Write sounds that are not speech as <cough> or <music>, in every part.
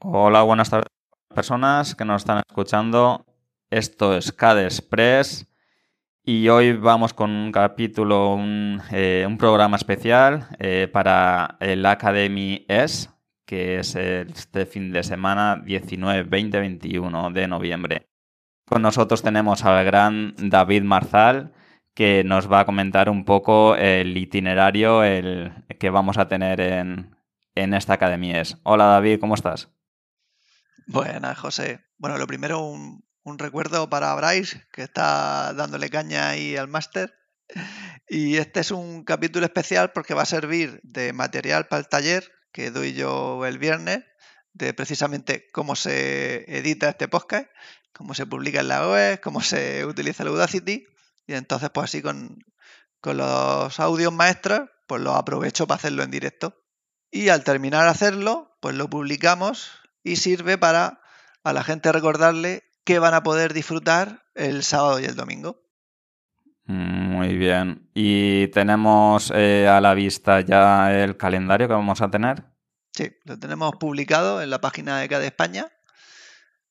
Hola, buenas tardes personas que nos están escuchando. Esto es CAD Express y hoy vamos con un capítulo, un, eh, programa especial eh, para el Academy S, que es este fin de semana 19, 20, 21 de noviembre. Con nosotros tenemos al gran David Marzal, que nos va a comentar un poco el itinerario el, que vamos a tener en, en esta Academy S. Hola David, ¿cómo estás? Buenas, José. Bueno, lo primero, un, recuerdo para Bryce, que está dándole caña ahí al máster. Y este es un capítulo especial porque va a servir de material para el taller que doy yo el viernes, de precisamente cómo se edita este podcast, cómo se publica en la web, cómo se utiliza el Audacity. Y entonces, pues así con, con los audios maestros, pues los aprovecho para hacerlo en directo. Y al terminar de hacerlo, pues lo publicamos y sirve para a la gente recordarle que van a poder disfrutar el sábado y el domingo. Muy bien. ¿Y tenemos eh, a la vista ya el calendario que vamos a tener? Sí, lo tenemos publicado en la página de CADE España.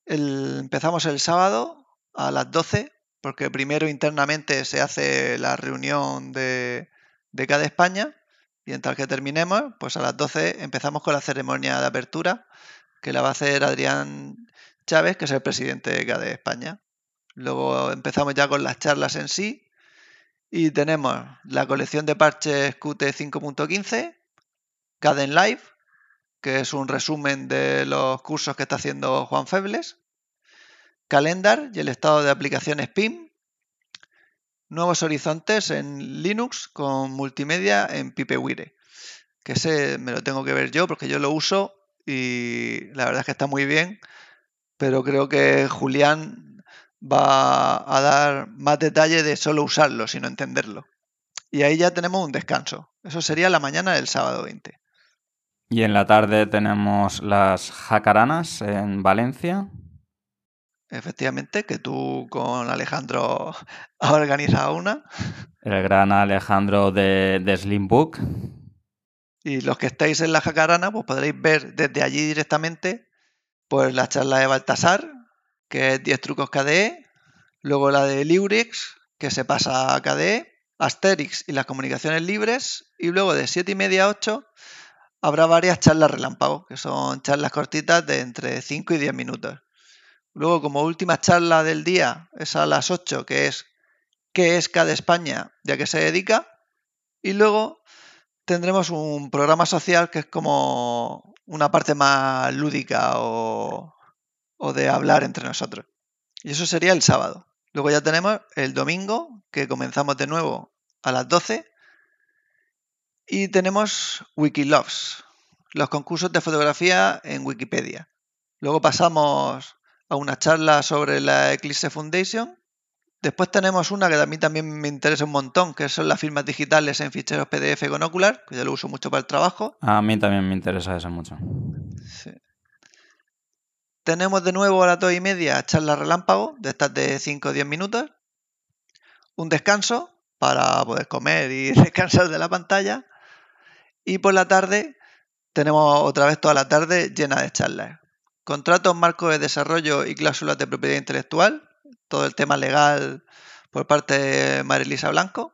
empezamos el sábado a las 12, porque primero internamente se hace la reunión de, de CADE España. Y en tal que terminemos, pues a las 12 empezamos con la ceremonia de apertura que la va a hacer Adrián Chávez, que es el presidente de España. Luego empezamos ya con las charlas en sí y tenemos la colección de parches Qt 5.15, Caden Live, que es un resumen de los cursos que está haciendo Juan Febles, Calendar y el estado de aplicaciones PIM, nuevos horizontes en Linux con multimedia en Pipewire, que ese me lo tengo que ver yo porque yo lo uso y la verdad es que está muy bien, pero creo que Julián va a dar más detalle de solo usarlo, sino entenderlo. Y ahí ya tenemos un descanso. Eso sería la mañana del sábado 20. Y en la tarde tenemos las jacaranas en Valencia. Efectivamente, que tú con Alejandro <laughs> has organizado una. El gran Alejandro de, de Slimbook. Y los que estáis en la Jacarana, pues podréis ver desde allí directamente pues la charla de Baltasar, que es 10 trucos KDE, luego la de Liurix, que se pasa a KDE, Asterix y las comunicaciones libres, y luego de 7 y media a 8 habrá varias charlas relámpago, que son charlas cortitas de entre 5 y 10 minutos. Luego, como última charla del día, es a las 8, que es ¿Qué es KDE España? ¿Ya que se dedica? Y luego tendremos un programa social que es como una parte más lúdica o, de hablar entre nosotros. Y eso sería el sábado. Luego ya tenemos el domingo, que comenzamos de nuevo a las 12. Y tenemos Wikiloves, los concursos de fotografía en Wikipedia. Luego pasamos a una charla sobre la Eclipse Foundation Después tenemos una que a mí también me interesa un montón, que son las firmas digitales en ficheros PDF con Ocular, que yo lo uso mucho para el trabajo. A mí también me interesa eso mucho. Tenemos de nuevo a las dos y media charla relámpago, de estas de 5 o 10 minutos. Un descanso para poder comer y <laughs> descansar de la pantalla. Y por la tarde tenemos otra vez toda la tarde llena de charlas. Contratos, marcos de desarrollo y cláusulas de propiedad intelectual, todo el tema legal por parte de Marilisa Blanco.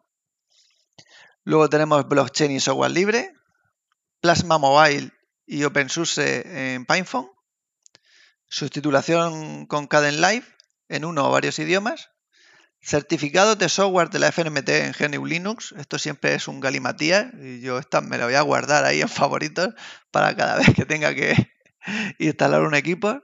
Luego tenemos blockchain y software libre, Plasma Mobile y OpenSUSE en PinePhone, sustitución con Caden Live en uno o varios idiomas, certificados de software de la FNMT en GNU Linux, esto siempre es un galimatías y yo esta me lo voy a guardar ahí en favoritos para cada <laughs> vez que tenga que instalar un equipo.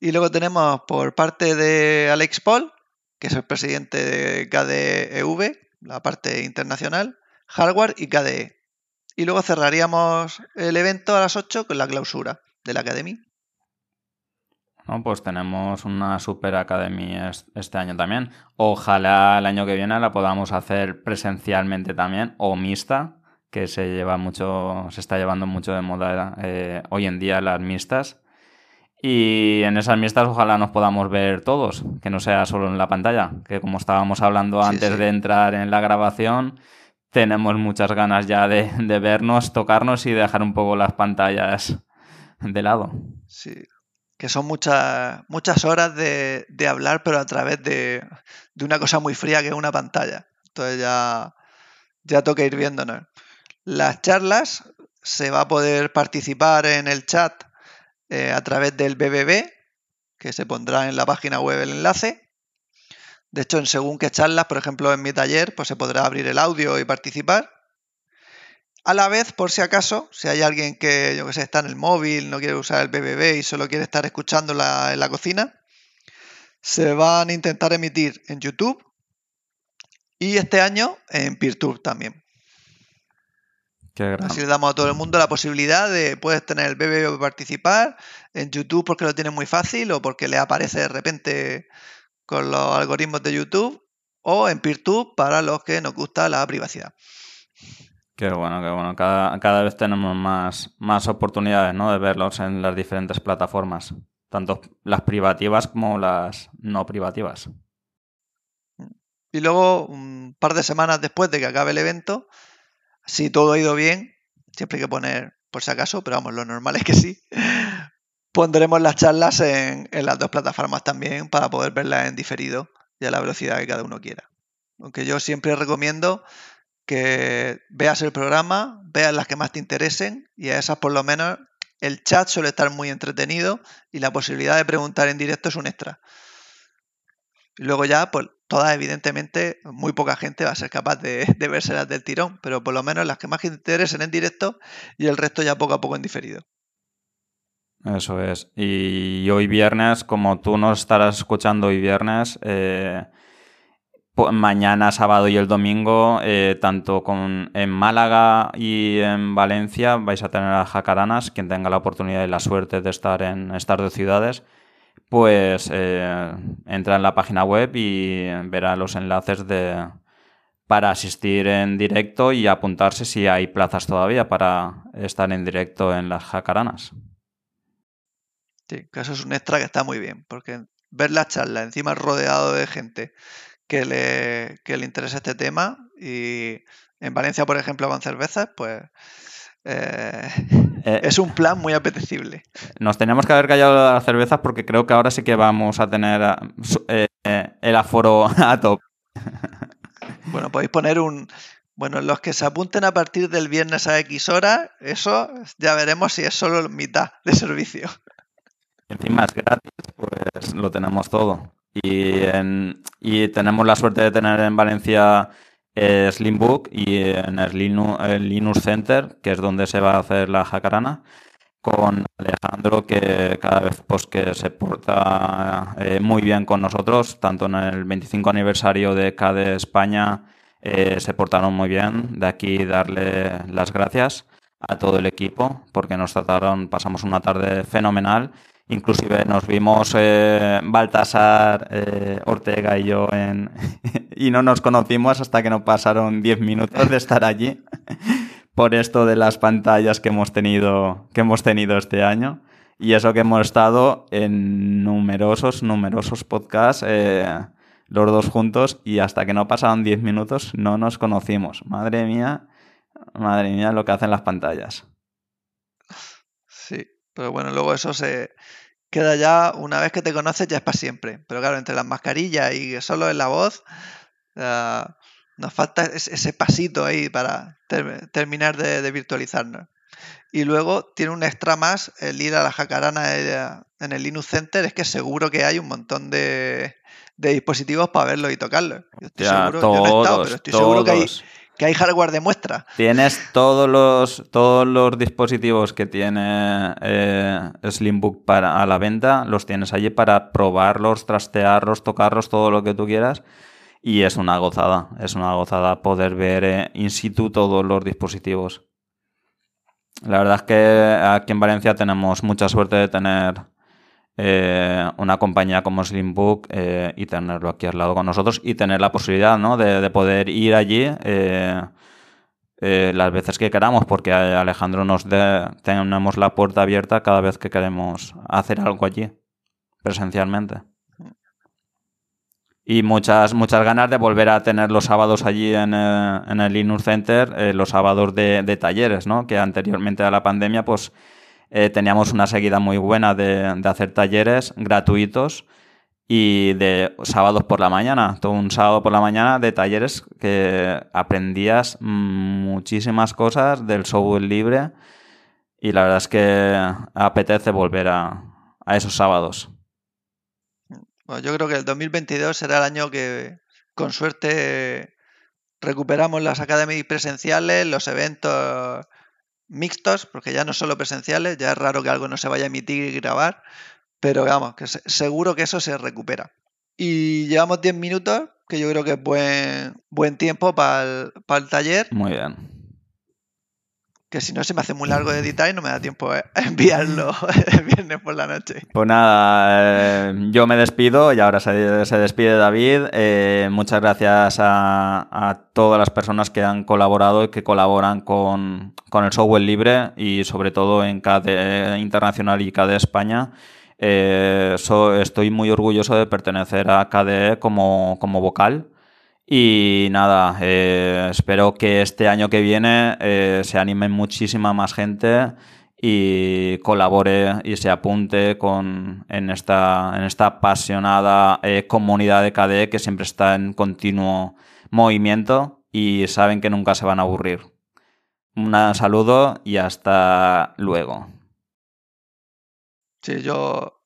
Y luego tenemos por parte de Alex Paul, que es el presidente de KDEV, la parte internacional, hardware y KDE. Y luego cerraríamos el evento a las 8 con la clausura de la Academy. No, pues tenemos una Super Academy este año también. Ojalá el año que viene la podamos hacer presencialmente también o mixta, que se lleva mucho, se está llevando mucho de moda eh, hoy en día las mixtas. Y en esas mixtas ojalá nos podamos ver todos, que no sea solo en la pantalla, que como estábamos hablando antes de entrar en la grabación, tenemos muchas ganas ya de, vernos, tocarnos y dejar un poco las pantallas de lado. Sí, que son muchas, muchas horas de, de hablar, pero a través de, de, una cosa muy fría que es una pantalla. Entonces ya, ya toca ir viéndonos. Las charlas se va a poder participar en el chat eh, a través del BBB, que se pondrá en la página web el enlace. De hecho, en según qué charlas, por ejemplo, en mi taller, pues se podrá abrir el audio y participar. A la vez, por si acaso, si hay alguien que, yo que sé, está en el móvil, no quiere usar el BBB y solo quiere estar escuchando en la cocina, se van a intentar emitir en YouTube y este año en PeerTube también. Así le damos a todo el mundo la posibilidad de puedes tener el BBB participar en YouTube porque lo tiene muy fácil o porque le aparece de repente con los algoritmos de YouTube o en PeerTube para los que nos gusta la privacidad. Qué bueno, qué bueno. Cada, vez tenemos más, más oportunidades ¿no? de verlos en las diferentes plataformas, tanto las privativas como las no privativas. Y luego, un par de semanas después de que acabe el evento, si todo ha ido bien, siempre hay que poner, por si acaso, pero vamos, lo normal es que sí, <laughs> pondremos las charlas en, las dos plataformas también para poder verlas en diferido y a la velocidad que cada uno quiera. Aunque yo siempre recomiendo que veas el programa, veas las que más te interesen y a esas por lo menos el chat suele estar muy entretenido y la posibilidad de preguntar en directo es un extra. Y luego ya, pues todas evidentemente, muy poca gente va a ser capaz de, <laughs> de las del tirón, pero por lo menos las que más te interesen en directo y el resto ya poco a poco en diferido. Eso es. Y hoy viernes, como tú nos estarás escuchando hoy viernes, eh, mañana, sábado y el domingo, eh, tanto con, en Málaga y en Valencia, vais a tener a Jacaranas, quien tenga la oportunidad y la suerte de estar en estas dos ciudades pues eh, entra en la página web y verá los enlaces de, para asistir en directo y apuntarse si hay plazas todavía para estar en directo en las jacaranas. Sí, que eso es un extra que está muy bien, porque ver la charla encima rodeado de gente que le, que le interesa este tema y en Valencia, por ejemplo, con cervezas, pues eh, eh, es un plan muy apetecible. Nos teníamos que haber callado las cervezas porque creo que ahora sí que vamos a tener eh, el aforo a top. Bueno, podéis poner un... Bueno, los que se apunten a partir del viernes a X hora, eso ya veremos si es solo mitad de servicio. Encima es gratis, pues lo tenemos todo. Y, y tenemos la suerte de tener en Valencia Slimbook y en el Linux, Center, que es donde se va a hacer la jacarana, con Alejandro, que cada vez pues, que se porta eh, muy bien con nosotros, tanto en el 25 aniversario de CADE España eh, se portaron muy bien. De aquí darle las gracias a todo el equipo, porque nos trataron, pasamos una tarde fenomenal Inclusive nos vimos eh, Baltasar, eh, Ortega y yo en, <laughs> y no nos conocimos hasta que no pasaron 10 minutos de estar allí <laughs> por esto de las pantallas que hemos tenido, que hemos tenido este año. Y eso que hemos estado en numerosos, numerosos podcasts, eh, los dos juntos, y hasta que no pasaron 10 minutos no nos conocimos. Madre mía, madre mía lo que hacen las pantallas. Sí, pero bueno, luego eso se queda ya, una vez que te conoces, ya es para siempre. Pero claro, entre las mascarillas y solo en la voz, nos falta ese pasito ahí para terminar de, virtualizarnos. Y luego tiene un extra más el ir a la jacarana en el Linux Center, es que seguro que hay un montón de, dispositivos para verlo y tocarlo. Yo estoy seguro, yo no he estado, pero estoy seguro que hay que hay hardware de muestra. Tienes todos los, todos los dispositivos que tiene eh, Slimbook para, a la venta, los tienes allí para probarlos, trastearlos, tocarlos, todo lo que tú quieras. Y es una gozada, es una gozada poder ver eh, in situ todos los dispositivos. La verdad es que aquí en Valencia tenemos mucha suerte de tener eh, una compañía como Slimbook eh, y tenerlo aquí al lado con nosotros y tener la posibilidad ¿no? de, poder ir allí eh, las veces que queramos, porque Alejandro nos tenemos la puerta abierta cada vez que queremos hacer algo allí, presencialmente. Y muchas, muchas ganas de volver a tener los sábados allí en, el Linux Center, los sábados de, de talleres, ¿no? que anteriormente a la pandemia, pues eh, teníamos una seguida muy buena de, hacer talleres gratuitos y de sábados por la mañana, todo un sábado por la mañana de talleres que aprendías muchísimas cosas del software libre y la verdad es que apetece volver a, esos sábados. Yo creo que el 2022 será el año que con suerte recuperamos las academias presenciales, los eventos mixtos, porque ya no solo presenciales, ya es raro que algo no se vaya a emitir y grabar, pero vamos, que seguro que eso se recupera. Y llevamos 10 minutos, que yo creo que es buen, buen tiempo para el, para el taller. Muy bien que si no se me hace muy largo de editar y no me da tiempo a <laughs> enviarlo <laughs> el viernes por la noche. Pues nada, eh, yo me despido y ahora se, despide David. Eh, muchas gracias a, todas las personas que han colaborado y que colaboran con, el software libre y sobre todo en KDE Internacional y KDE España. Eh, estoy muy orgulloso de pertenecer a KDE como, como vocal. Y nada, eh, espero que este año que viene eh, se anime muchísima más gente y colabore y se apunte con, en, esta, en esta apasionada eh, comunidad de KDE que siempre está en continuo movimiento y saben que nunca se van a aburrir. Un saludo y hasta luego. Sí, yo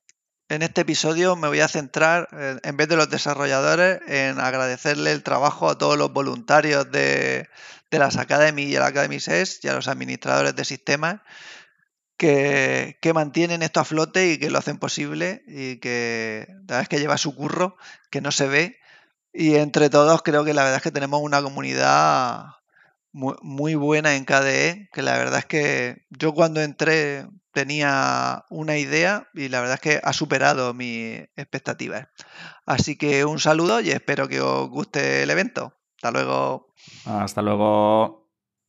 en este episodio me voy a centrar, en vez de los desarrolladores, en agradecerle el trabajo a todos los voluntarios de, las Academy y el Academy SES y a los administradores de sistemas que, mantienen esto a flote y que lo hacen posible y que la verdad es que lleva su curro, que no se ve. Y entre todos creo que la verdad es que tenemos una comunidad muy, buena en KDE, que la verdad es que yo cuando entré tenía una idea y la verdad es que ha superado mis expectativas. Así que un saludo y espero que os guste el evento. Hasta luego. Hasta luego.